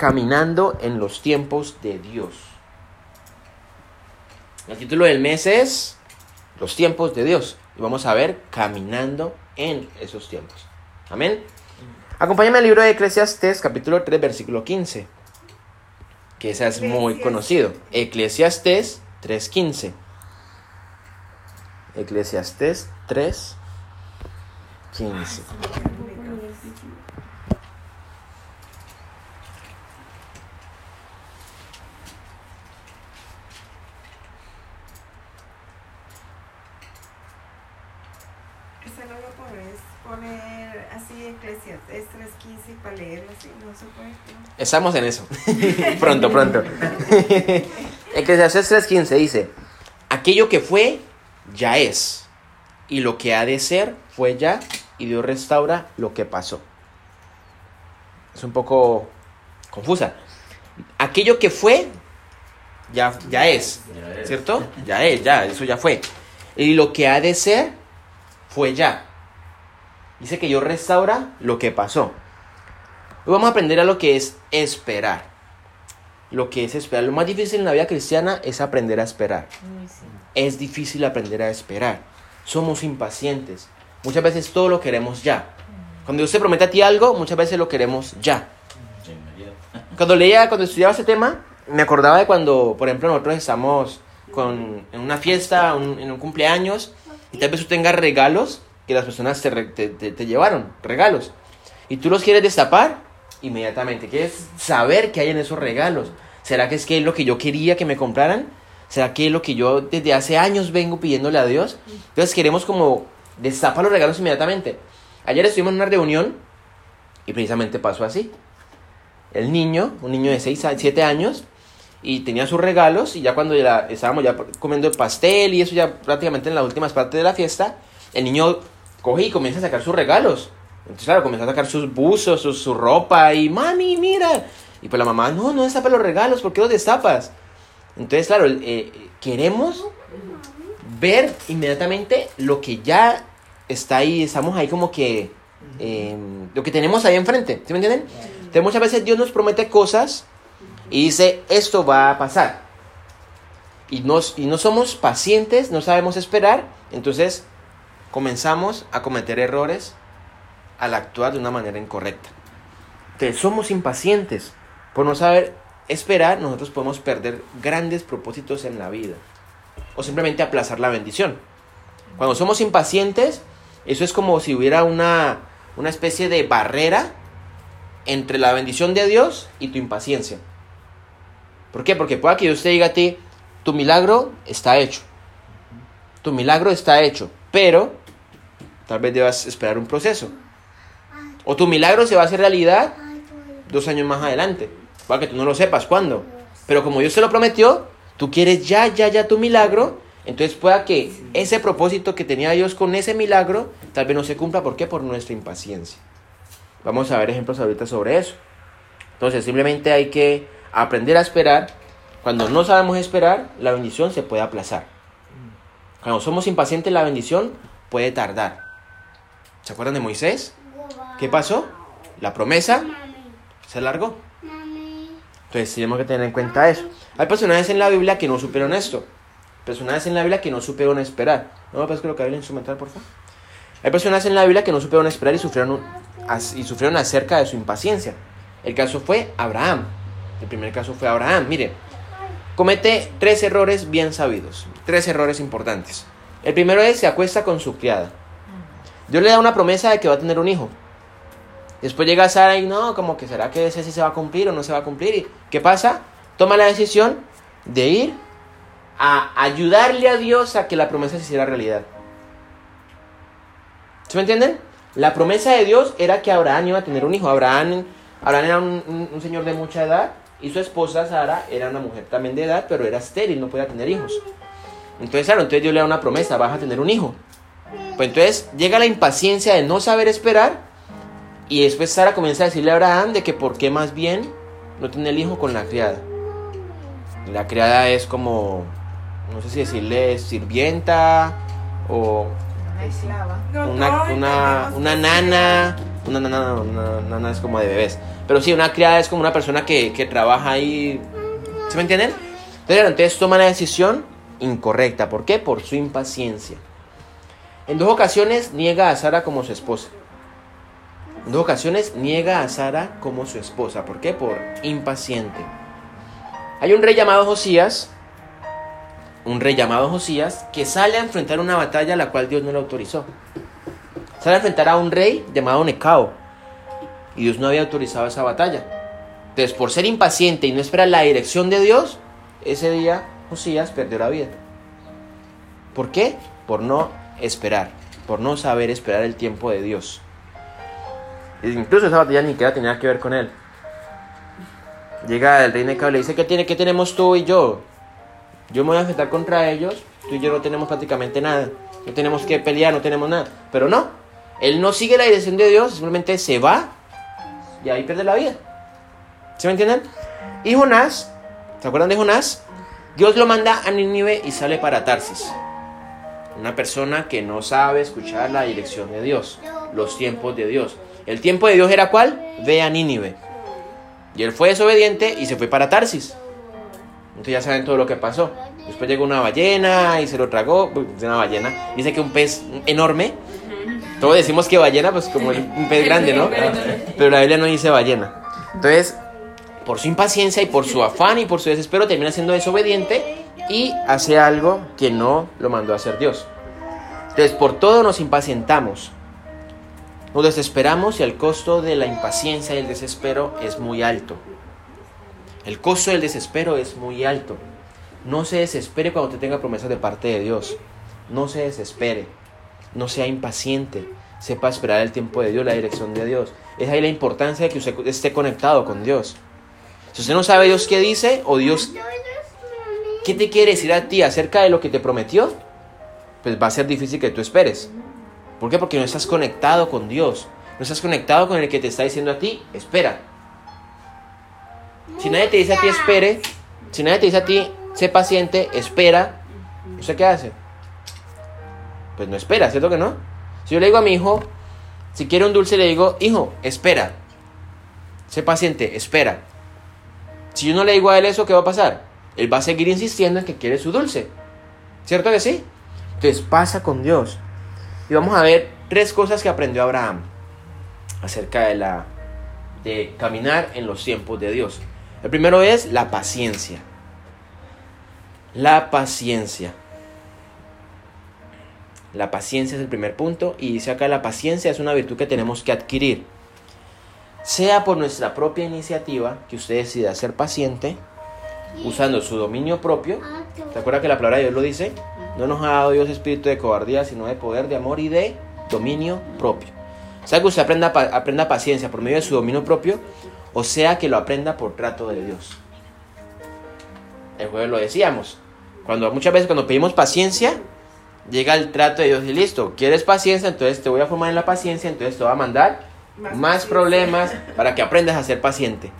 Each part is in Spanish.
Caminando en los tiempos de Dios. El título del mes es Los tiempos de Dios. Y vamos a ver Caminando en esos tiempos. Amén. Acompáñame al libro de Eclesiastes, capítulo 3, versículo 15. Que ese es muy conocido. Eclesiastes 3.15. Eclesiastes 3, 15. Esa no lo puedes poner así Eclesiastes 3.15 para leerlo Estamos en eso. pronto, pronto. Eclesiastes 3.15 dice, aquello que fue, ya es. Y lo que ha de ser, fue ya. Y Dios restaura lo que pasó. Es un poco confusa. Aquello que fue, ya, ya es. Ya es. ¿Cierto? Ya es, ya, eso ya fue. Y lo que ha de ser, fue ya. Dice que Dios restaura lo que pasó. Hoy vamos a aprender a lo que es esperar. Lo que es esperar. Lo más difícil en la vida cristiana es aprender a esperar. Es difícil aprender a esperar. Somos impacientes. Muchas veces todo lo queremos ya. Cuando Dios te promete a ti algo, muchas veces lo queremos ya. Cuando leía, cuando estudiaba ese tema, me acordaba de cuando, por ejemplo, nosotros estamos con, en una fiesta, un- en un cumpleaños, y tal vez tú tengas regalos que las personas te, te- te- te llevaron, regalos, y tú los quieres destapar inmediatamente, quieres saber qué hay en esos regalos. ¿Será que es que es lo que yo quería que me compraran? ¿Será que es lo que yo desde hace años vengo pidiéndole a Dios? Entonces queremos como destapar los regalos inmediatamente. Ayer estuvimos en una reunión y precisamente pasó así el niño, un niño de 6 a 7 años, y tenía sus regalos, y ya cuando ya estábamos ya comiendo el pastel y eso ya prácticamente en las últimas partes de la fiesta, el niño coge y comienza a sacar sus regalos. Entonces, claro, comenzó a sacar sus buzos, su, su ropa, y mami, mira. Y pues la mamá, no, no destapa los regalos, ¿por qué los destapas? Entonces, claro, eh, queremos ver inmediatamente lo que ya está ahí, estamos ahí como que, eh, lo que tenemos ahí enfrente, ¿sí me entienden? Entonces muchas veces Dios nos promete cosas y dice, esto va a pasar. Y, nos, y no somos pacientes, no sabemos esperar, entonces comenzamos a cometer errores al actuar de una manera incorrecta. Entonces somos impacientes. Por no saber esperar, nosotros podemos perder grandes propósitos en la vida. O simplemente aplazar la bendición. Cuando somos impacientes, eso es como si hubiera una, una especie de barrera entre la bendición de Dios y tu impaciencia. ¿Por qué? Porque pueda que Dios te diga a ti, tu milagro está hecho. Tu milagro está hecho, pero tal vez debas esperar un proceso. O tu milagro se va a hacer realidad dos años más adelante. Para que tú no lo sepas cuándo. Pero como Dios te lo prometió, tú quieres ya, ya, ya tu milagro. Entonces pueda que ese propósito que tenía Dios con ese milagro tal vez no se cumpla. ¿Por qué? Por nuestra impaciencia. Vamos a ver ejemplos ahorita sobre eso. Entonces simplemente hay que aprender a esperar. Cuando no sabemos esperar, la bendición se puede aplazar. Cuando somos impacientes, la bendición puede tardar. ¿Se acuerdan de Moisés? ¿Qué pasó? La promesa se alargó. Entonces tenemos que tener en cuenta eso. Hay personajes en la Biblia que no supieron esto. Personajes en la Biblia que no supieron esperar. ¿No me puedes colocar el instrumental, por favor? Hay personas en la Biblia que no supieron esperar y sufrieron, y sufrieron acerca de su impaciencia. El caso fue Abraham. El primer caso fue Abraham. Mire, comete tres errores bien sabidos. Tres errores importantes. El primero es se acuesta con su criada. Dios le da una promesa de que va a tener un hijo. Después llega Sara y no, como que será que ese sí se va a cumplir o no se va a cumplir. ¿Y qué pasa? Toma la decisión de ir a ayudarle a Dios a que la promesa se hiciera realidad. ¿Sí me entienden? La promesa de Dios era que Abraham iba a tener un hijo. Abraham, Abraham era un, un- un señor de mucha edad y su esposa Sara era una mujer también de edad, pero era estéril, no podía tener hijos. Entonces, claro, entonces Dios le da una promesa, vas a tener un hijo. Pues entonces llega la impaciencia de no saber esperar y después Sara comienza a decirle a Abraham de que por qué más bien no tiene el hijo con la criada. La criada es como, no sé si decirle sirvienta o Una esclava. Una, nana, una nana, una nana es como de bebés, pero sí, una criada es como una persona que, que trabaja ahí, ¿se me entienden? Entonces, entonces toma la decisión incorrecta, ¿por qué? Por su impaciencia. En dos ocasiones niega a Sara como su esposa. En dos ocasiones niega a Sara como su esposa, ¿por qué? Por impaciente. Hay un rey llamado Josías, un rey llamado Josías, que sale a enfrentar una batalla a la cual Dios no le autorizó. Sale a enfrentar a un rey llamado Necao. Y Dios no había autorizado esa batalla. Entonces, por ser impaciente y no esperar la dirección de Dios, ese día Josías perdió la vida. ¿Por qué? Por no esperar, por no saber esperar el tiempo de Dios. Incluso esa batalla ni siquiera tenía que ver con él. Llega el rey Necao y le dice, ¿qué, tiene, ¿qué tenemos tú y yo? Yo me voy a enfrentar contra ellos, tú y yo no tenemos prácticamente nada. No tenemos que pelear, no tenemos nada. Pero no, él no sigue la dirección de Dios, simplemente se va y ahí pierde la vida. ¿Se me entienden? Y Jonás, ¿se acuerdan de Jonás? Dios lo manda a Nínive y sale para Tarsis. Una persona que no sabe escuchar la dirección de Dios, los tiempos de Dios. El tiempo de Dios era cuál? Ve a Nínive. Y él fue desobediente y se fue para Tarsis. Entonces ya saben todo lo que pasó. Después llegó una ballena y se lo tragó. Una ballena. Dice que un pez enorme. Todos decimos que ballena, pues como un pez grande, ¿no? Pero la Biblia no dice ballena. Entonces, por su impaciencia y por su afán y por su desespero, termina siendo desobediente y hace algo que no lo mandó a hacer Dios. Entonces, por todo nos impacientamos. Nos desesperamos y el costo de la impaciencia y el desespero es muy alto. El costo del desespero es muy alto. No se desespere cuando te tenga promesas de parte de Dios. No se desespere. No sea impaciente. Sepa esperar el tiempo de Dios, la dirección de Dios. Es ahí la importancia de que usted esté conectado con Dios. Si usted no sabe Dios qué dice o Dios qué te quiere decir a ti acerca de lo que te prometió, pues va a ser difícil que tú esperes. ¿Por qué? Porque no estás conectado con Dios. No estás conectado con el que te está diciendo a ti, espera. Si nadie te dice a ti espere, si nadie te dice a ti sé paciente, espera, ¿usted qué hace? Pues no espera, ¿cierto que no? Si yo le digo a mi hijo, si quiere un dulce, le digo, hijo, espera. Sé paciente, espera. Si yo no le digo a él eso, ¿qué va a pasar? Él va a seguir insistiendo en que quiere su dulce. ¿Cierto que sí? Entonces pasa con Dios. Y vamos a ver tres cosas que aprendió Abraham acerca de la de caminar en los tiempos de Dios. El primero es la paciencia. La paciencia. La paciencia es el primer punto y dice acá la paciencia es una virtud que tenemos que adquirir. Sea por nuestra propia iniciativa que usted decida ser paciente, usando su dominio propio. ¿Se acuerda que la palabra de Dios lo dice? No nos ha dado Dios espíritu de cobardía, sino de poder, de amor y de dominio propio. O sea que usted aprenda, aprenda paciencia por medio de su dominio propio, o sea que lo aprenda por trato de Dios. El jueves lo decíamos. Cuando muchas veces cuando pedimos paciencia, llega el trato de Dios y listo, quieres paciencia, entonces te voy a formar en la paciencia, entonces te voy a mandar más, paciencia. problemas para que aprendas a ser paciente.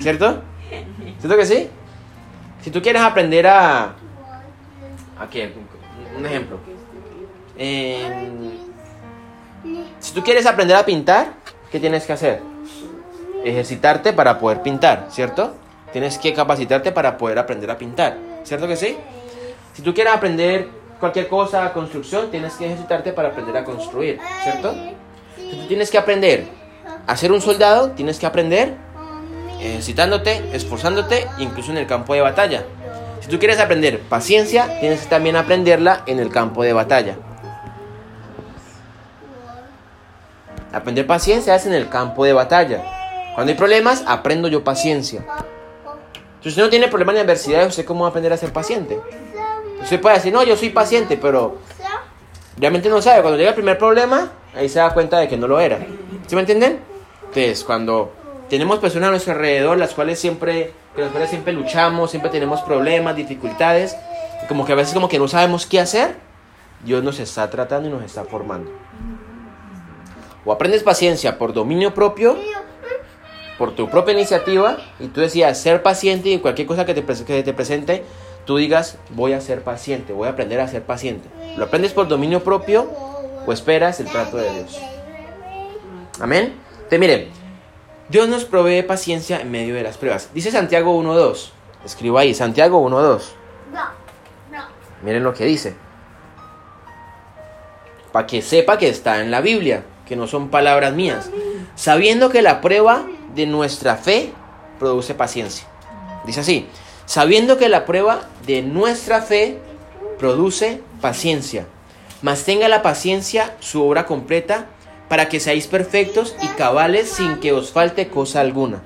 ¿Cierto? ¿Cierto que sí? Si tú quieres aprender a... ¿A qué? Un ejemplo. En- si tú quieres aprender a pintar, ¿qué tienes que hacer? Ejercitarte para poder pintar, ¿cierto? Tienes que capacitarte para poder aprender a pintar, ¿cierto que sí? Si tú quieres aprender cualquier cosa, construcción, tienes que ejercitarte para aprender a construir, ¿cierto? Si tú tienes que aprender a ser un soldado, tienes que aprender ejercitándote, esforzándote, incluso en el campo de batalla. Si tú quieres aprender paciencia, tienes que también aprenderla en el campo de batalla. Aprender paciencia es en el campo de batalla. Cuando hay problemas, aprendo yo paciencia. Si usted no tiene problemas en la adversidad, ¿usted cómo va a aprender a ser paciente? Usted puede decir, no, yo soy paciente, pero realmente no sabe. Cuando llega el primer problema, ahí se da cuenta de que no lo era. ¿Sí me entienden? Entonces, cuando tenemos personas a nuestro alrededor, las cuales siempre, con las cuales siempre luchamos, siempre tenemos problemas, dificultades, como que a veces como que no sabemos qué hacer, Dios nos está tratando y nos está formando. O aprendes paciencia por dominio propio, por tu propia iniciativa, y tú decías ser paciente y cualquier cosa que te, que te presente, tú digas voy a ser paciente, voy a aprender a ser paciente. Lo aprendes por dominio propio o esperas el trato de Dios. Amén. Entonces, miren, Dios nos provee paciencia en medio de las pruebas. Dice Santiago 1.2. Escribo ahí, Santiago 1.2. Miren lo que dice. Para que sepa que está en la Biblia, que no son palabras mías. Sabiendo que la prueba de nuestra fe produce paciencia. Dice así, sabiendo que la prueba de nuestra fe produce paciencia. Mas tenga la paciencia su obra completa para que seáis perfectos y cabales sin que os falte cosa alguna.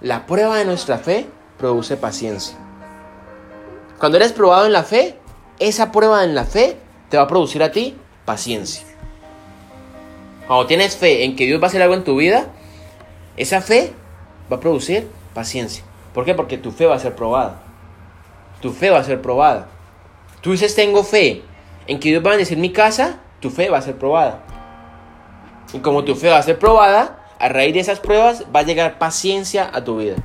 La prueba de nuestra fe produce paciencia. Cuando eres probado en la fe, esa prueba en la fe te va a producir a ti paciencia. Cuando tienes fe en que Dios va a hacer algo en tu vida, esa fe va a producir paciencia. ¿Por qué? Porque tu fe va a ser probada. Tu fe va a ser probada. Tú dices, tengo fe en que Dios va a bendecir mi casa, tu fe va a ser probada. Y como tu fe va a ser probada, a raíz de esas pruebas va a llegar paciencia a tu vida.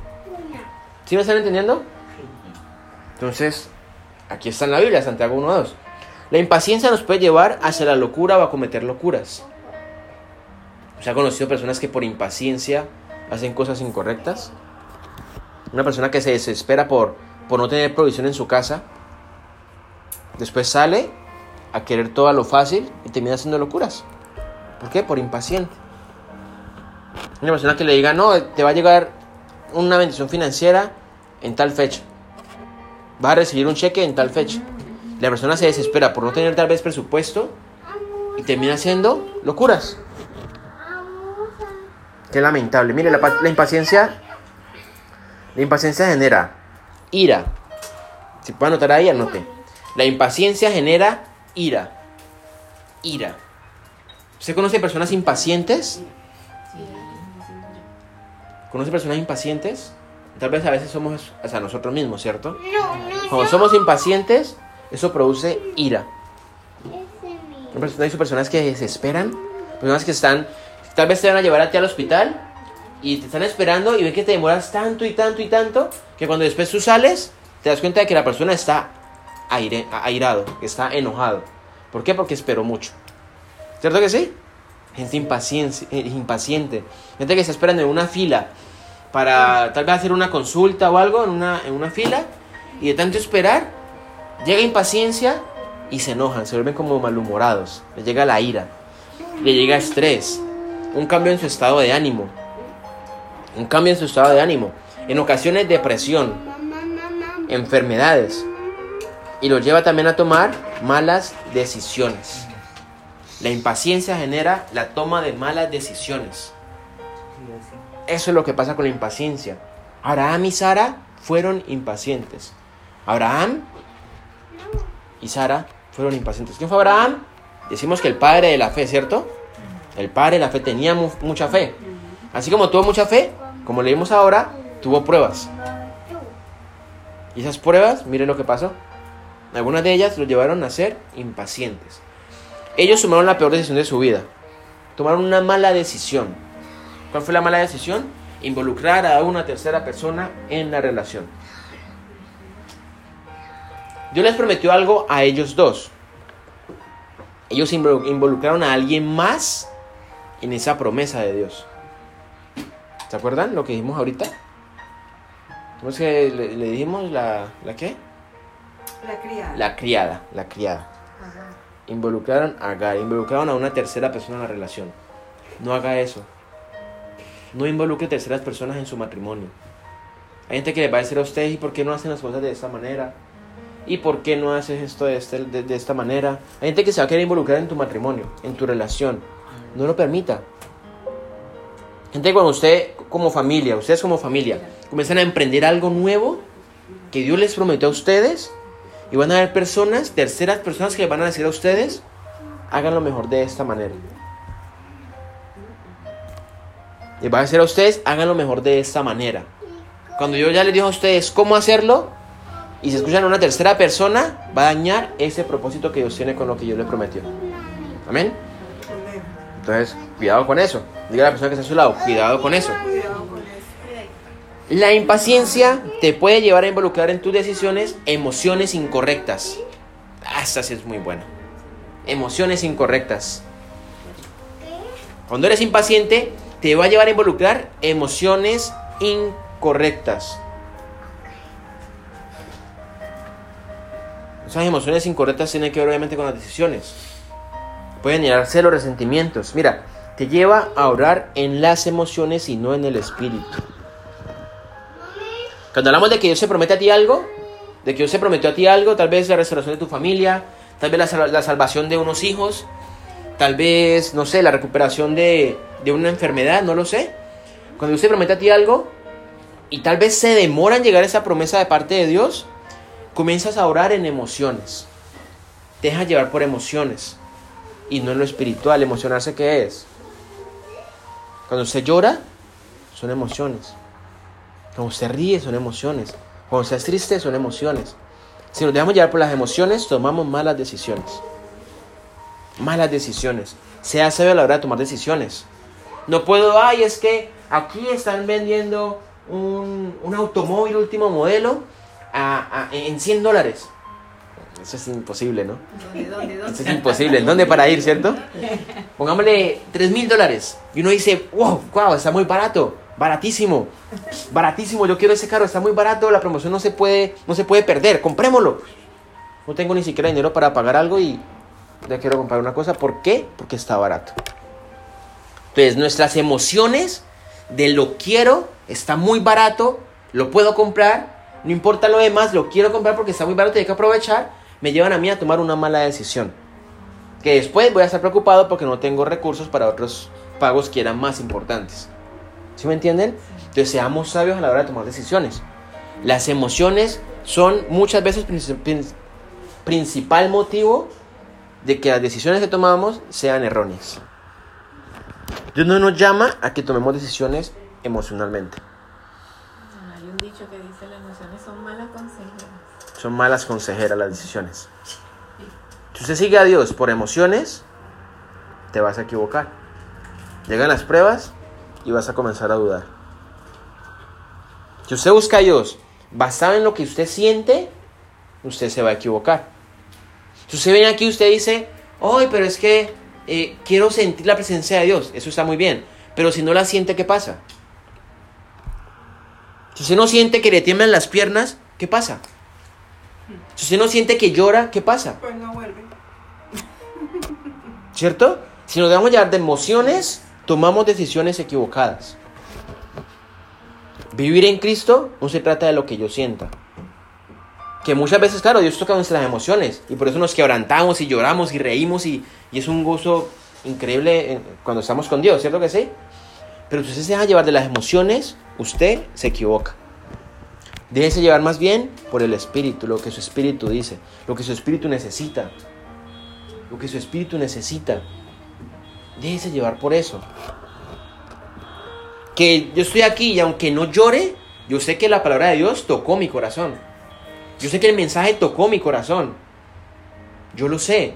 ¿Sí me están entendiendo? Entonces, aquí está en la Biblia, Santiago 1.2. La impaciencia nos puede llevar hacia la locura o a cometer locuras. ¿Se ha conocido personas que por impaciencia hacen cosas incorrectas? Una persona que se desespera por, por no tener provisión en su casa, después sale a querer todo a lo fácil y termina haciendo locuras. ¿Por qué? Por impaciente. Una persona que le diga, no, te va a llegar una bendición financiera en tal fecha. Vas a recibir un cheque en tal fecha. La persona se desespera por no tener tal vez presupuesto y termina haciendo locuras. Qué lamentable. Mire, la, la impaciencia. La impaciencia genera ira. Si puede anotar ahí, anote. La impaciencia genera ira. Ira. ¿Usted conoce personas impacientes? ¿Conoce personas impacientes? Tal vez a veces somos hasta nosotros mismos, ¿cierto? Cuando somos impacientes, eso produce ira. Hay personas que desesperan, personas que están, tal vez te van a llevar a ti al hospital y te están esperando y ven que te demoras tanto y tanto y tanto que cuando después tú sales te das cuenta de que la persona está aire, airado, que está enojado. ¿Por qué? Porque esperó mucho. ¿Cierto que sí? Gente impaciente, impaciente. Gente que está esperando en una fila para tal vez hacer una consulta o algo en una, en una fila y de tanto esperar llega impaciencia y se enojan, se vuelven como malhumorados, le llega la ira, le llega estrés, un cambio en su estado de ánimo, un cambio en su estado de ánimo, en ocasiones depresión, enfermedades y lo lleva también a tomar malas decisiones. La impaciencia genera la toma de malas decisiones. Eso es lo que pasa con la impaciencia. Abraham y Sara fueron impacientes. Abraham y Sara fueron impacientes. ¿Quién fue Abraham? Decimos que el padre de la fe, ¿cierto? El padre de la fe tenía mucha fe. Así como tuvo mucha fe, como leímos ahora, tuvo pruebas. Y esas pruebas, miren lo que pasó. Algunas de ellas lo llevaron a ser impacientes. Ellos tomaron la peor decisión de su vida. Tomaron una mala decisión. ¿Cuál fue la mala decisión? Involucrar a una tercera persona en la relación. Dios les prometió algo a ellos dos. Ellos involucraron a alguien más en esa promesa de Dios. ¿Se acuerdan lo que dijimos ahorita? ¿Cómo que le, dijimos la, la qué? La criada. La criada, la criada. Involucraron a Agar, involucraron a una tercera persona en la relación. No haga eso. No involucre terceras personas en su matrimonio. Hay gente que le va a decir a ustedes, ¿y por qué no hacen las cosas de esta manera? ¿Y por qué no haces esto de, este, de, esta manera? Hay gente que se va a querer involucrar en tu matrimonio, en tu relación. No lo permita. Gente, cuando usted como familia, ustedes como familia, comienzan a emprender algo nuevo que Dios les prometió a ustedes, y van a haber personas, terceras personas que van a decir a ustedes, hagan lo mejor de esta manera. Y va a decir a ustedes, hagan lo mejor de esta manera. Cuando yo ya les digo a ustedes cómo hacerlo, y se escuchan a una tercera persona, va a dañar ese propósito que Dios tiene con lo que yo les prometió. Amén. Entonces, cuidado con eso. Diga a la persona que está a su lado, cuidado con eso. La impaciencia te puede llevar a involucrar en tus decisiones emociones incorrectas. Hasta si es muy bueno. emociones incorrectas. Cuando eres impaciente, te va a llevar a involucrar emociones incorrectas. Esas emociones incorrectas tienen que ver obviamente con las decisiones. Pueden llegar los resentimientos. Mira, te lleva a orar en las emociones y no en el espíritu. Cuando hablamos de que Dios se promete a ti algo, de que Dios se prometió a ti algo, tal vez la restauración de tu familia, tal vez la, salvación de unos hijos, tal vez, no sé, la recuperación de, de una enfermedad, no lo sé. Cuando Dios se promete a ti algo y tal vez se demora en llegar esa promesa de parte de Dios, comienzas a orar en emociones. Te dejas llevar por emociones y no en lo espiritual. Emocionarse, ¿qué es? Cuando usted llora, son emociones. Cuando usted ríe, son emociones. Cuando usted es triste, son emociones. Si nos dejamos llevar por las emociones, tomamos malas decisiones. Malas decisiones. Sea sabio a la hora de tomar decisiones. No puedo, ay, es que aquí están vendiendo un, un automóvil último modelo en 100 dólares. Eso es imposible, ¿no? ¿Dónde, dónde, dónde? Eso es imposible. ¿Dónde para ir, cierto? Pongámosle 3 mil dólares. Y uno dice, wow, wow, está muy barato. Baratísimo. Baratísimo. Yo quiero ese carro, está muy barato. La promoción no se puede, no se puede perder. Comprémoslo. No tengo ni siquiera dinero para pagar algo y ya quiero comprar una cosa. ¿Por qué? Porque está barato. Entonces, nuestras emociones de lo quiero, está muy barato, lo puedo comprar, no importa lo demás, lo quiero comprar porque está muy barato y hay que aprovechar me llevan a mí a tomar una mala decisión. Que después voy a estar preocupado porque no tengo recursos para otros pagos que eran más importantes. ¿Sí me entienden? Entonces seamos sabios a la hora de tomar decisiones. Las emociones son muchas veces principal motivo de que las decisiones que tomamos sean erróneas. Dios no nos llama a que tomemos decisiones emocionalmente. Hay un dicho que dice las emociones son malas consejeras son malas consejeras las decisiones. Si usted sigue a Dios por emociones, te vas a equivocar. Llegan las pruebas y vas a comenzar a dudar. Si usted busca a Dios basado en lo que usted siente, usted se va a equivocar. Si usted viene aquí y usted dice, hoy, pero es que eh, quiero sentir la presencia de Dios, eso está muy bien. Pero si no la siente, ¿qué pasa? Si usted no siente que le tiemblan las piernas, ¿qué pasa? Si usted no siente que llora, ¿qué pasa? Pues no vuelve. ¿Cierto? Si nos dejamos llevar de emociones, tomamos decisiones equivocadas. Vivir en Cristo no se trata de lo que yo sienta. Que muchas veces, claro, Dios toca nuestras emociones y por eso nos quebrantamos y lloramos y reímos y, es un gozo increíble cuando estamos con Dios, ¿cierto que sí? Pero si usted se deja llevar de las emociones, usted se equivoca. Déjese llevar más bien por el Espíritu, lo que su Espíritu dice, lo que su Espíritu necesita. Lo que su Espíritu necesita. Déjese llevar por eso. Que yo estoy aquí y aunque no llore, yo sé que la palabra de Dios tocó mi corazón. Yo sé que el mensaje tocó mi corazón. Yo lo sé.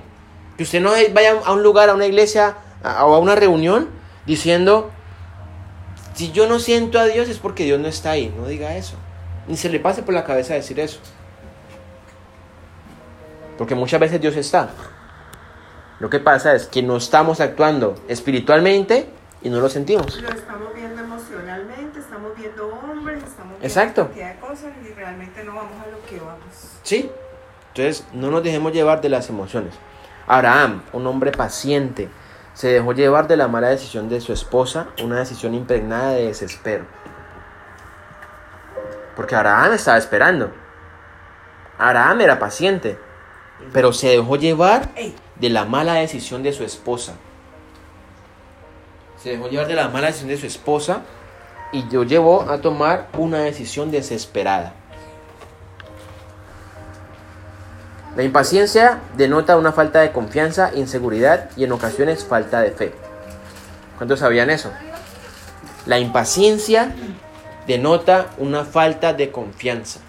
Que usted no vaya a un lugar, a una iglesia o a una reunión diciendo, si yo no siento a Dios es porque Dios no está ahí. No diga eso. Ni se le pase por la cabeza decir eso. Porque muchas veces Dios está. Lo que pasa es que no estamos actuando espiritualmente y no lo sentimos. Lo estamos viendo emocionalmente, estamos viendo hombres, estamos viendo Exacto. de cosas y realmente no vamos a lo que vamos. Sí. Entonces, no nos dejemos llevar de las emociones. Abraham, un hombre paciente, se dejó llevar de la mala decisión de su esposa, una decisión impregnada de desespero. Porque Abraham estaba esperando. Abraham era paciente, pero se dejó llevar de la mala decisión de su esposa. Se dejó llevar de la mala decisión de su esposa y lo llevó a tomar una decisión desesperada. La impaciencia denota una falta de confianza, inseguridad y en ocasiones falta de fe. ¿Cuántos sabían eso? La impaciencia denota una falta de confianza.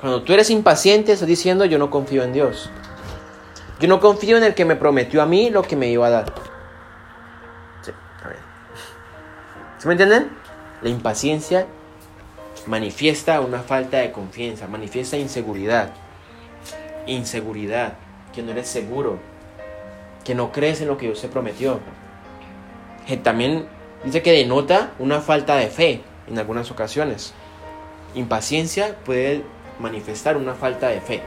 Cuando tú eres impaciente, estás diciendo yo no confío en Dios. Yo no confío en el que me prometió a mí lo que me iba a dar. Sí, ¿Sí me entienden? La impaciencia manifiesta una falta de confianza, manifiesta inseguridad. Inseguridad. que no eres seguro, que no crees en lo que Dios te prometió. Que también dice que denota una falta de fe en algunas ocasiones. Impaciencia puede manifestar una falta de fe.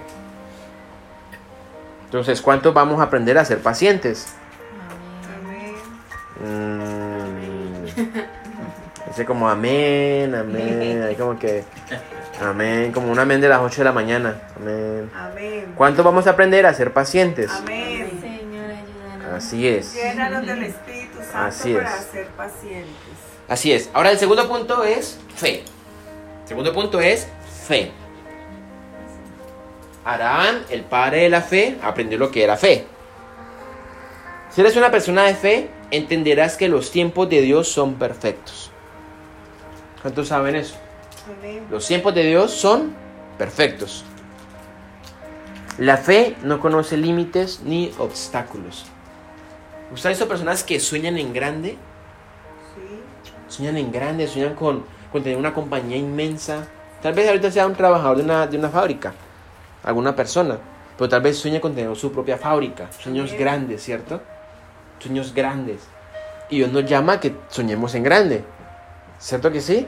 Entonces, ¿cuánto vamos a aprender a ser pacientes? Amén. Mm, dice como amén, amén, ahí como que amén, como un amén de las 8 de la mañana. Amén. Amén. ¿Cuánto vamos a aprender a ser pacientes? Amén. Señor, ayúdanos. Así es. Llénanos del Espíritu Santo Así para es. ser pacientes. Así es. Ahora el segundo punto es fe. El segundo punto es fe. Abraham, el padre de la fe, aprendió lo que era fe. Si eres una persona de fe, entenderás que los tiempos de Dios son perfectos. ¿Cuántos saben eso? Amén. Los tiempos de Dios son perfectos. La fe no conoce límites ni obstáculos. ¿Ustedes son personas que sueñan en grande? Sí. Sueñan en grande, sueñan con, con tener una compañía inmensa. Tal vez ahorita sea un trabajador de una, de una fábrica, alguna persona, pero tal vez sueñe con tener su propia fábrica. Sueños grandes, ¿cierto? Sueños grandes. Y Dios nos llama a que soñemos en grande. ¿Cierto que sí?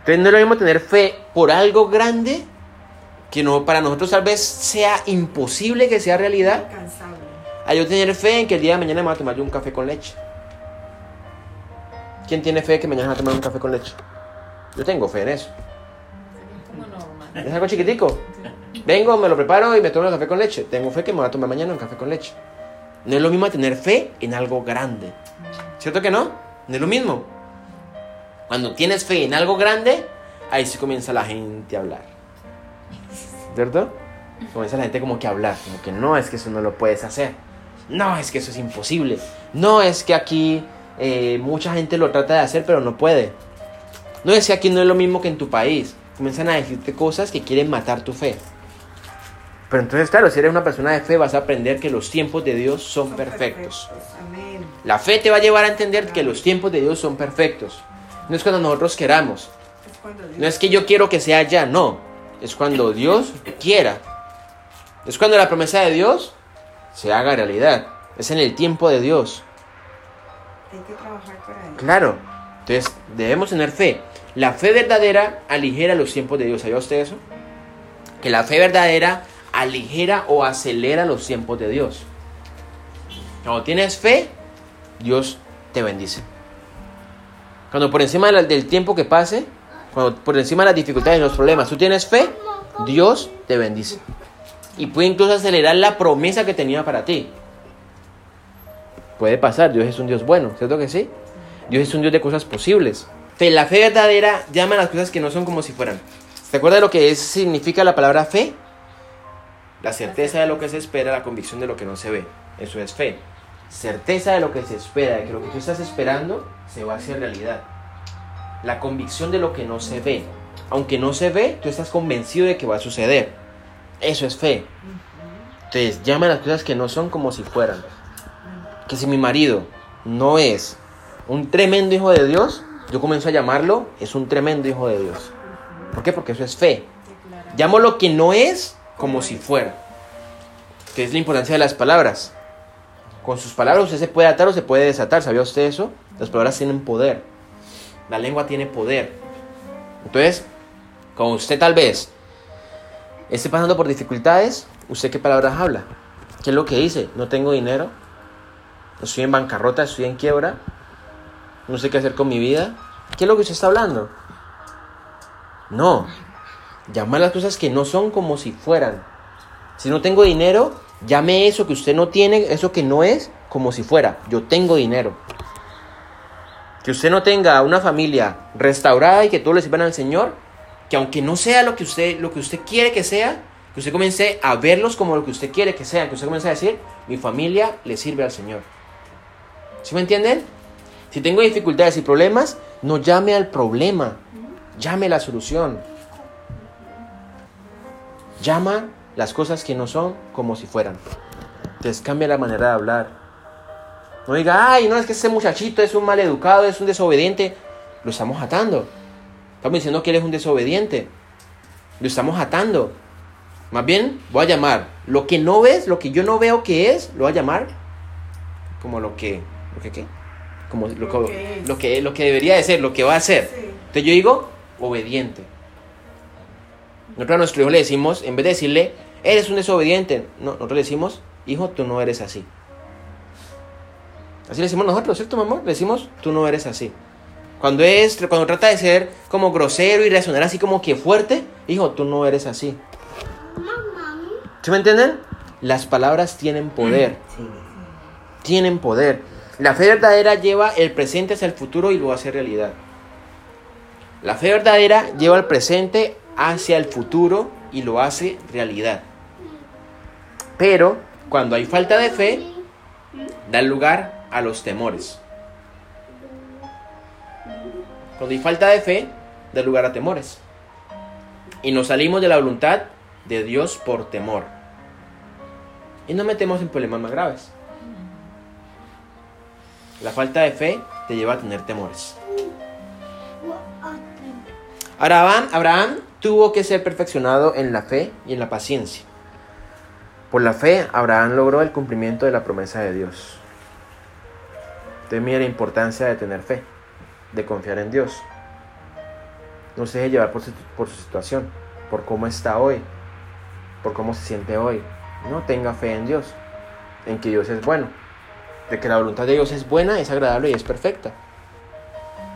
Entonces no es lo mismo tener fe por algo grande que no para nosotros tal vez sea imposible que sea realidad. A yo tener fe en que el día de mañana me voy a tomar yo un café con leche. ¿Quién tiene fe que mañana va a tomar un café con leche? Yo tengo fe en eso. Es algo chiquitico. Vengo, me lo preparo y me tomo el café con leche. Tengo fe que me voy a tomar mañana un café con leche. No es lo mismo tener fe en algo grande. ¿Cierto que no? No es lo mismo. Cuando tienes fe en algo grande, ahí sí comienza la gente a hablar. ¿Cierto? Comienza la gente como que a hablar. Como que no, es que eso no lo puedes hacer. No, es que eso es imposible. No, es que aquí eh, mucha gente lo trata de hacer, pero no puede. No es que aquí no es lo mismo que en tu país. Comienzan a decirte cosas que quieren matar tu fe. Pero entonces, claro, si eres una persona de fe, vas a aprender que los tiempos de Dios son, Son perfectos. Amén. La fe te va a llevar a entender que los tiempos de Dios son perfectos. No es cuando nosotros queramos. Es cuando Dios No es que yo quiero que sea ya, no. Es cuando Dios quiera. Es cuando la promesa de Dios se haga realidad. Es en el tiempo de Dios. hay que trabajar para ello. Claro. Entonces, debemos tener fe. La fe verdadera aligera los tiempos de Dios. ¿Sabía usted eso? Que la fe verdadera aligera o acelera los tiempos de Dios. Cuando tienes fe, Dios te bendice. Cuando por encima del tiempo que pase, cuando por encima de las dificultades y los problemas, tú tienes fe, Dios te bendice. Y puede incluso acelerar la promesa que tenía para ti. Puede pasar, Dios es un Dios bueno, ¿cierto que sí? Dios es un Dios de cosas posibles. Fe, la fe verdadera llama a las cosas que no son como si fueran. ¿Se acuerda de lo que es- significa la palabra fe? La certeza de lo que se espera, la convicción de lo que no se ve. Eso es fe. Certeza de lo que se espera, de que lo que tú estás esperando se va a hacer realidad. La convicción de lo que no se ve. Aunque no se ve, tú estás convencido de que va a suceder. Eso es fe. Entonces, llama a las cosas que no son como si fueran. Que si mi marido no es un tremendo hijo de Dios, yo comienzo a llamarlo, es un tremendo hijo de Dios. ¿Por qué? Porque eso es fe. Llamo lo que no es como si fuera. Que es la importancia de las palabras. Con sus palabras usted se puede atar o se puede desatar. ¿Sabía usted eso? Las palabras tienen poder. La lengua tiene poder. Entonces, como usted tal vez esté pasando por dificultades, ¿usted qué palabras habla? ¿Qué es lo que dice? No tengo dinero. Estoy en bancarrota, estoy en quiebra. No sé qué hacer con mi vida. ¿Qué es lo que usted está hablando? No. Llama las cosas que no son como si fueran. Si no tengo dinero, llame eso que usted no tiene, eso que no es, como si fuera. Yo tengo dinero. Que usted no tenga una familia restaurada y que todos le sirvan al Señor, que aunque no sea lo que usted, lo que usted quiere que sea, que usted comience a verlos como lo que usted quiere que sean, que usted comience a decir, mi familia le sirve al Señor. ¿Sí me entienden? Si tengo dificultades y problemas, no llame al problema, llame la solución. Llama las cosas que no son como si fueran. Entonces cambia la manera de hablar. No diga, ay, no, es que ese muchachito es un maleducado, es un desobediente. Lo estamos atando. Estamos diciendo que él es un desobediente. Lo estamos atando. Más bien, voy a llamar Lo que no ves, lo que yo no veo que es, lo voy a llamar como lo que, lo que qué, como lo, Lo que, lo que lo que debería de ser, lo que va a ser. Sí. Entonces yo digo, obediente. Nosotros a nuestro hijo le decimos, en vez de decirle, eres un desobediente, no, nosotros le decimos, hijo, tú no eres así. Así le decimos nosotros, ¿cierto, mamá? Le decimos, tú no eres así. Cuando, es, cuando trata de ser como grosero y reaccionar así como que fuerte, hijo, tú no eres así. ¿Sí me entienden? Las palabras tienen poder. Tienen poder. La fe verdadera lleva el presente hacia el futuro y lo hace realidad. La fe verdadera lleva el presente hacia el futuro y lo hace realidad. Pero cuando hay falta de fe, da lugar a los temores. Cuando hay falta de fe, da lugar a temores. Y nos salimos de la voluntad de Dios por temor. Y nos metemos en problemas más graves. La falta de fe te lleva a tener temores. Abraham, Abraham tuvo que ser perfeccionado en la fe y en la paciencia. Por la fe, Abraham logró el cumplimiento de la promesa de Dios. Entonces mira la importancia de tener fe, de confiar en Dios. No se deje llevar por su, situación, por cómo está hoy, por cómo se siente hoy. No tenga fe en Dios, en que Dios es bueno, de que la voluntad de Dios es buena, es agradable y es perfecta.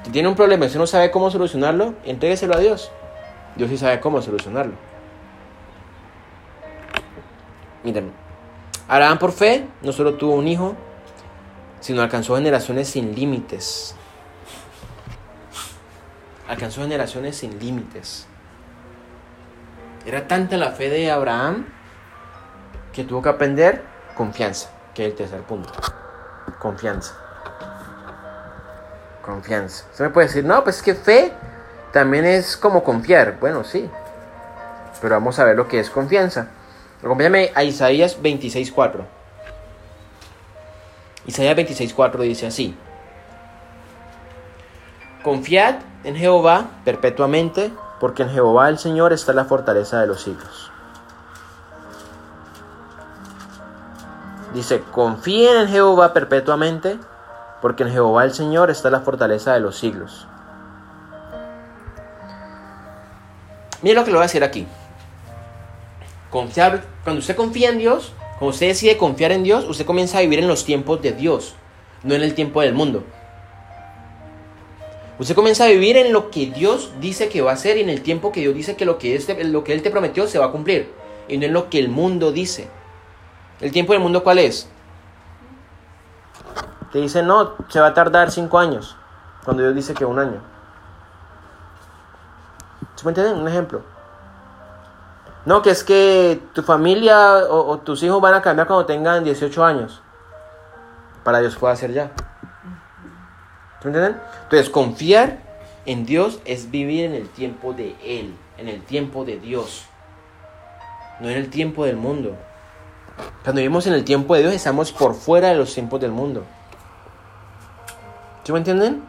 Si tiene un problema y usted no sabe cómo solucionarlo, entrégueselo a Dios. Dios sí sabe cómo solucionarlo. Miren, Abraham por fe no solo tuvo un hijo, sino alcanzó generaciones sin límites. Alcanzó generaciones sin límites. Era tanta la fe de Abraham que tuvo que aprender confianza, que es el tercer punto. Confianza. Confianza. Usted me puede decir, no, pues es que fe también es como confiar. Bueno, sí. Pero vamos a ver lo que es confianza. Acompáñame a Isaías 26.4. Isaías 26.4 dice así. Confiad en Jehová perpetuamente, porque en Jehová el Señor está la fortaleza de los siglos. Dice, confíen en Jehová perpetuamente, porque en Jehová el Señor está la fortaleza de los siglos. Mire lo que le voy a decir aquí. Confiar, cuando usted confía en Dios, cuando usted decide confiar en Dios, usted comienza a vivir en los tiempos de Dios, no en el tiempo del mundo. Usted comienza a vivir en lo que Dios dice que va a hacer y en el tiempo que Dios dice que lo que, este, lo que Él te prometió se va a cumplir. Y no en lo que el mundo dice. ¿El tiempo del mundo cuál es? Te dice, no, se va a tardar cinco años. Cuando Dios dice que un año. ¿Se me entienden? Un ejemplo. No, que es que tu familia o, tus hijos van a cambiar cuando tengan 18 años. Para Dios puede hacer ya. ¿Se me entienden? Entonces, confiar en Dios es vivir en el tiempo de Él, en el tiempo de Dios, no en el tiempo del mundo. Cuando vivimos en el tiempo de Dios, estamos por fuera de los tiempos del mundo. ¿Sí me entienden?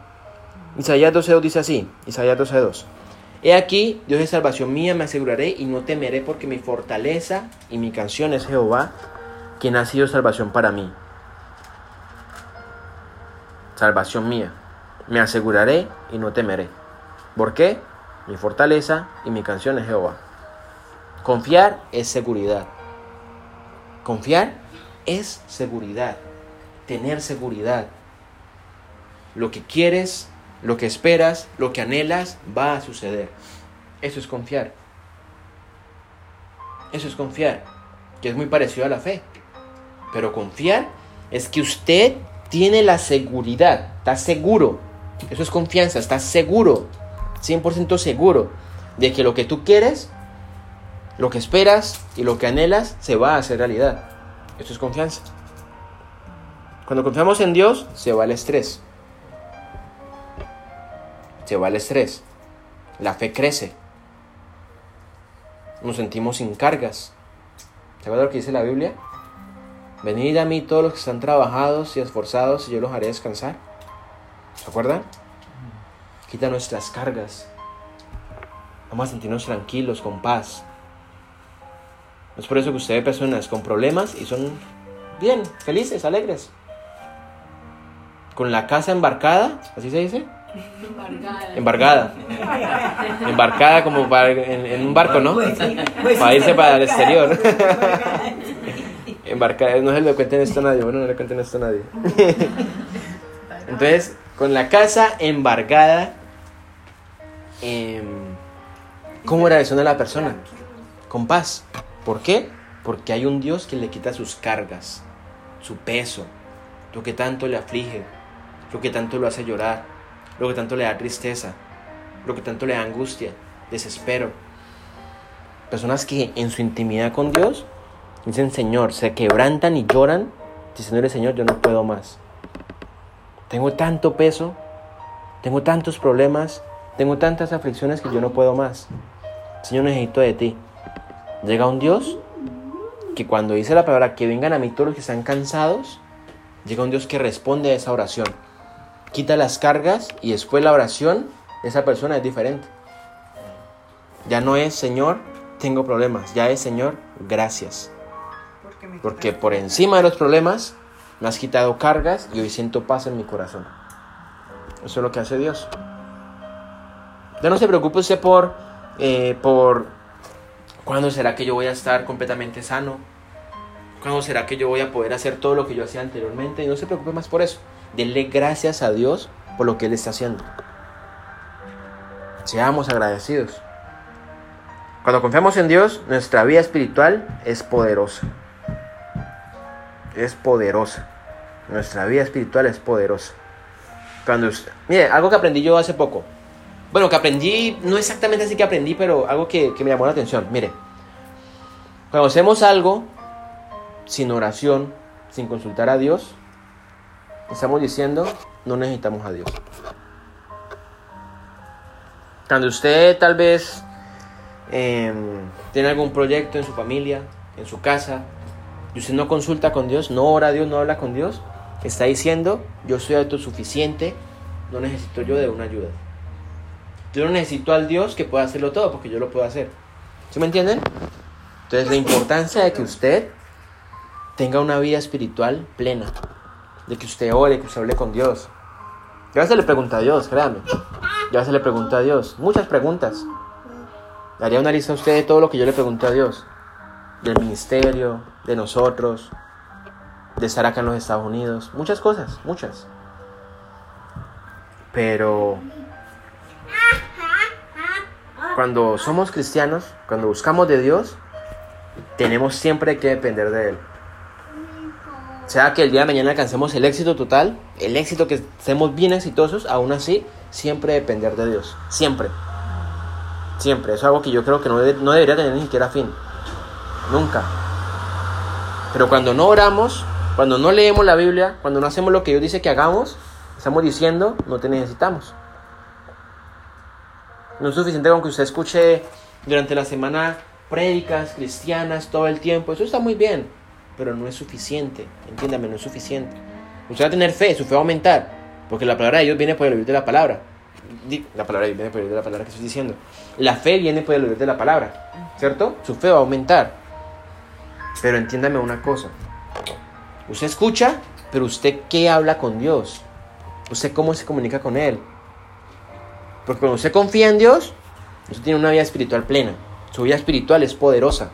Isaías 12.2 dice así, Isaías 12.2. He aquí, Dios es salvación mía, me aseguraré y no temeré porque mi fortaleza y mi canción es Jehová, quien ha sido salvación para mí. Salvación mía, me aseguraré y no temeré. ¿Por qué? Mi fortaleza y mi canción es Jehová. Confiar es seguridad. Confiar es seguridad. Tener seguridad. Lo que quieres, lo que esperas, lo que anhelas va a suceder. Eso es confiar. Eso es confiar. Que es muy parecido a la fe. Pero confiar es que usted tiene la seguridad. Está seguro. Eso es confianza. Está seguro. 100% seguro. De que lo que tú quieres lo que esperas y lo que anhelas se va a hacer realidad. Esto es confianza. Cuando confiamos en Dios, se va el estrés. Se va el estrés. La fe crece. Nos sentimos sin cargas. ¿Se acuerdan lo que dice la Biblia? Venid a mí todos los que están trabajados y esforzados y yo los haré descansar. ¿Se acuerdan? Quita nuestras cargas. Vamos a sentirnos tranquilos, con paz. Es por eso que usted ve personas con problemas y son bien, felices, alegres. Con la casa embarcada, ¿así se dice? Embargada. Embargada. Embarcada como para, en, en un barco, ¿no? Pues sí, pues Para sí, irse para el exterior. embargada. Embarcada, no se le cuenten esto a nadie, bueno, no le cuenten esto a nadie. Entonces, con la casa embargada, em, ¿cómo reacciona la persona? Con paz. ¿Por qué? Porque hay un Dios que le quita sus cargas, su peso, lo que tanto le aflige, lo que tanto lo hace llorar, lo que tanto le da tristeza, lo que tanto le da angustia, desespero. Personas que en su intimidad con Dios dicen, Señor, se quebrantan y lloran diciéndole, Señor, yo no puedo más. Tengo tanto peso, tengo tantos problemas, tengo tantas aflicciones que yo no puedo más. Señor, necesito de ti. Llega un Dios que cuando dice la palabra que vengan a mí todos los que están cansados, llega un Dios que responde a esa oración. Quita las cargas y después la oración de esa persona es diferente. Ya no es Señor, tengo problemas, ya es Señor, gracias. Porque, por encima de los problemas me has quitado cargas y hoy siento paz en mi corazón. Eso es lo que hace Dios. Ya no se preocupe usted por, eh, por cuándo será que yo voy a estar completamente sano. ¿Cuándo será que yo voy a poder hacer todo lo que yo hacía anteriormente? Y no se preocupe más por eso. Denle gracias a Dios por lo que Él está haciendo. Seamos agradecidos. Cuando confiamos en Dios, nuestra vida espiritual es poderosa. Es poderosa. Nuestra vida espiritual es poderosa. Cuando usted- mire, algo que aprendí yo hace poco. Bueno, que aprendí, no exactamente así que aprendí, pero algo que, que me llamó la atención. Mire, cuando hacemos algo sin oración, sin consultar a Dios, estamos diciendo, no necesitamos a Dios. Cuando usted tal vez eh, tiene algún proyecto en su familia, en su casa, y usted no consulta con Dios, no ora a Dios, no habla con Dios, está diciendo, yo soy autosuficiente, no necesito yo de una ayuda. Yo no necesito al Dios que pueda hacerlo todo, porque yo lo puedo hacer. ¿Sí me entienden? Entonces la importancia de que usted tenga una vida espiritual plena, de que usted ore, que usted hable con Dios. Ya se le pregunta a Dios, créame. Ya se le pregunta a Dios. Muchas preguntas. Haría una lista a usted de todo lo que yo le pregunté a Dios. Del ministerio, de nosotros, de estar acá en los Estados Unidos. Muchas cosas, muchas. Pero cuando somos cristianos, cuando buscamos de Dios, tenemos siempre que depender de Él. Sea que el día de mañana alcancemos el éxito total, el éxito que estemos bien exitosos, aún así, siempre depender de Dios. Siempre. Siempre. Eso es algo que yo creo que no, no debería tener ni siquiera fin. Nunca. Pero cuando no oramos, cuando no leemos la Biblia, cuando no hacemos lo que Dios dice que hagamos, estamos diciendo, no te necesitamos. No es suficiente con que usted escuche durante la semana prédicas cristianas todo el tiempo. Eso está muy bien, pero no es suficiente. Entiéndame, no es suficiente. Usted va a tener fe, su fe va a aumentar, porque la palabra de Dios viene por el oír de la palabra. La palabra de Dios viene por el oír de la palabra que estoy diciendo. La fe viene por el oír de la palabra, ¿cierto? Su fe va a aumentar. Pero entiéndame una cosa. Usted escucha, pero usted qué habla con Dios? ¿Usted cómo se comunica con Él? Porque cuando usted confía en Dios, usted tiene una vida espiritual plena. Su vida espiritual es poderosa.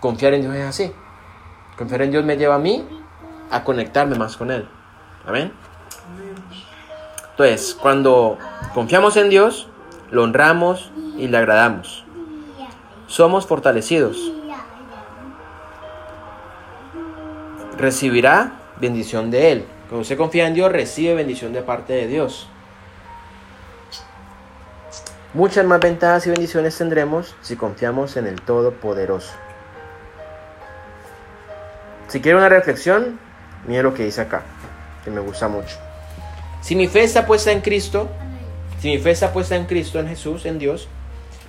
Confiar en Dios es así. Confiar en Dios me lleva a mí a conectarme más con Él. Amén. Entonces, cuando confiamos en Dios, lo honramos y le agradamos. Somos fortalecidos. Recibirá bendición de Él. Cuando usted confía en Dios, recibe bendición de parte de Dios. Muchas más ventajas y bendiciones tendremos si confiamos en el Todopoderoso. Si quiere una reflexión, mire lo que dice acá, que me gusta mucho. Si mi fe está puesta en Cristo, si mi fe está puesta en Cristo, en Jesús, en Dios,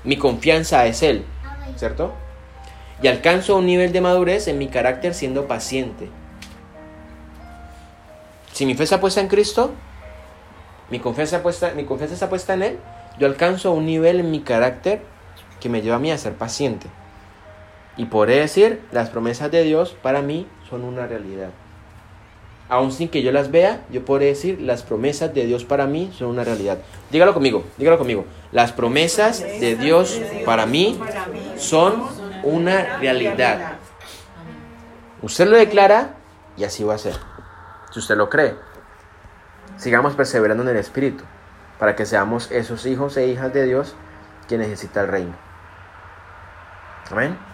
mi confianza es Él, ¿cierto? Y alcanzo un nivel de madurez en mi carácter siendo paciente. Si mi fe está puesta en Cristo, mi confianza, puesta, mi confianza está puesta en Él, yo alcanzo un nivel en mi carácter que me lleva a mí a ser paciente. Y podré decir, las promesas de Dios para mí son una realidad. Aún sin que yo las vea, yo podré decir, las promesas de Dios para mí son una realidad. Dígalo conmigo, dígalo conmigo. Las promesas de Dios para mí son una realidad. Usted lo declara y así va a ser. Si usted lo cree, sigamos perseverando en el Espíritu para que seamos esos hijos e hijas de Dios que necesita el reino. Amén.